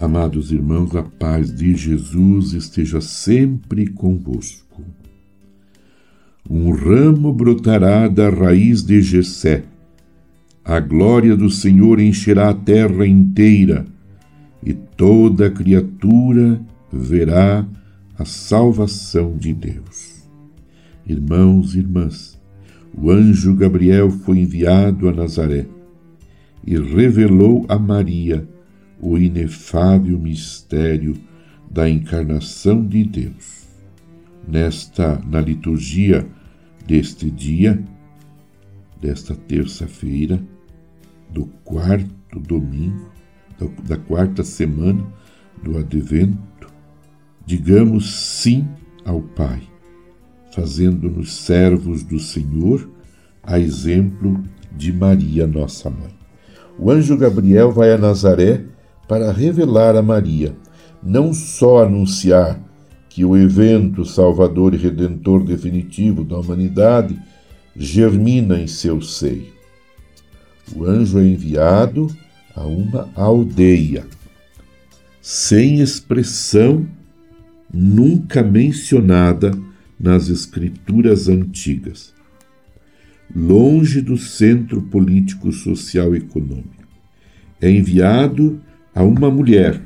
Amados irmãos, a paz de Jesus esteja sempre convosco. Um ramo brotará da raiz de Jessé. A glória do Senhor encherá a terra inteira, e toda criatura verá a salvação de Deus. Irmãos e irmãs, o anjo Gabriel foi enviado a Nazaré e revelou a Maria o inefável mistério da encarnação de Deus. Nesta, na liturgia deste dia, desta terça-feira, do quarto domingo, da quarta semana do Advento, digamos sim ao Pai, fazendo-nos servos do Senhor, a exemplo de Maria, nossa mãe. O anjo Gabriel vai a Nazaré para revelar a Maria, não só anunciar que o evento salvador e redentor definitivo da humanidade germina em seu seio. O anjo é enviado a uma aldeia, sem expressão nunca mencionada nas escrituras antigas, longe do centro político, social e econômico. É enviado a uma mulher.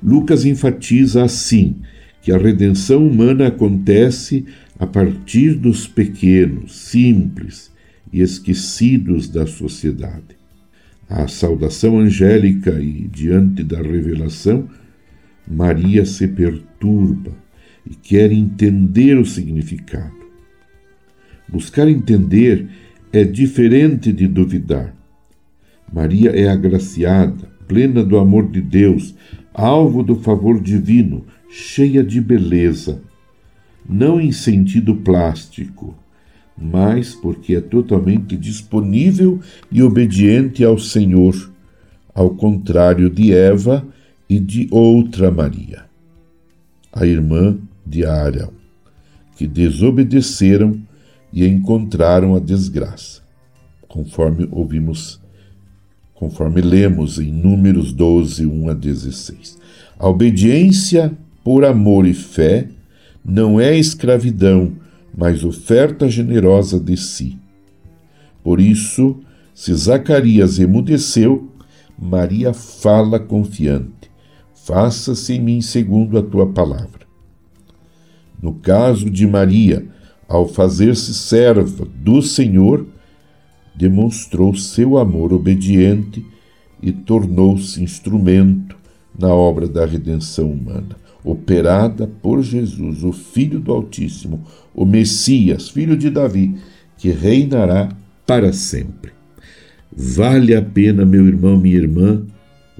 Lucas enfatiza assim que a redenção humana acontece a partir dos pequenos, simples e esquecidos da sociedade. A saudação angélica e diante da revelação, Maria se perturba e quer entender o significado. Buscar entender é diferente de duvidar. Maria é agraciada, plena do amor de Deus, alvo do favor divino, cheia de beleza, não em sentido plástico, mas porque é totalmente disponível e obediente ao Senhor, ao contrário de Eva e de outra Maria, a irmã de Arão, que desobedeceram e encontraram a desgraça, conforme ouvimos conforme lemos em Números 12, 1 a 16. A obediência por amor e fé não é escravidão, mas oferta generosa de si. Por isso, se Zacarias emudeceu, Maria fala confiante: Faça-se em mim segundo a tua palavra. No caso de Maria, ao fazer-se serva do Senhor, demonstrou seu amor obediente e tornou-se instrumento na obra da redenção humana, operada por Jesus, o Filho do Altíssimo, o Messias, filho de Davi, que reinará para sempre. Vale a pena, meu irmão, minha irmã,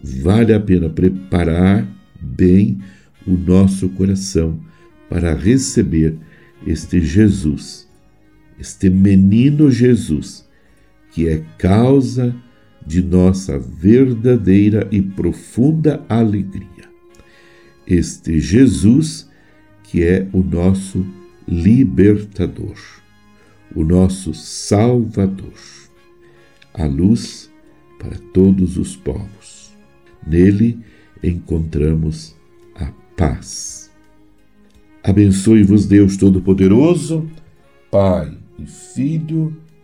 vale a pena preparar bem o nosso coração para receber este Jesus, este menino Jesus que é causa de nossa verdadeira e profunda alegria. Este Jesus que é o nosso libertador, o nosso salvador, a luz para todos os povos. Nele encontramos a paz. Abençoe-vos Deus Todo-Poderoso, Pai e Filho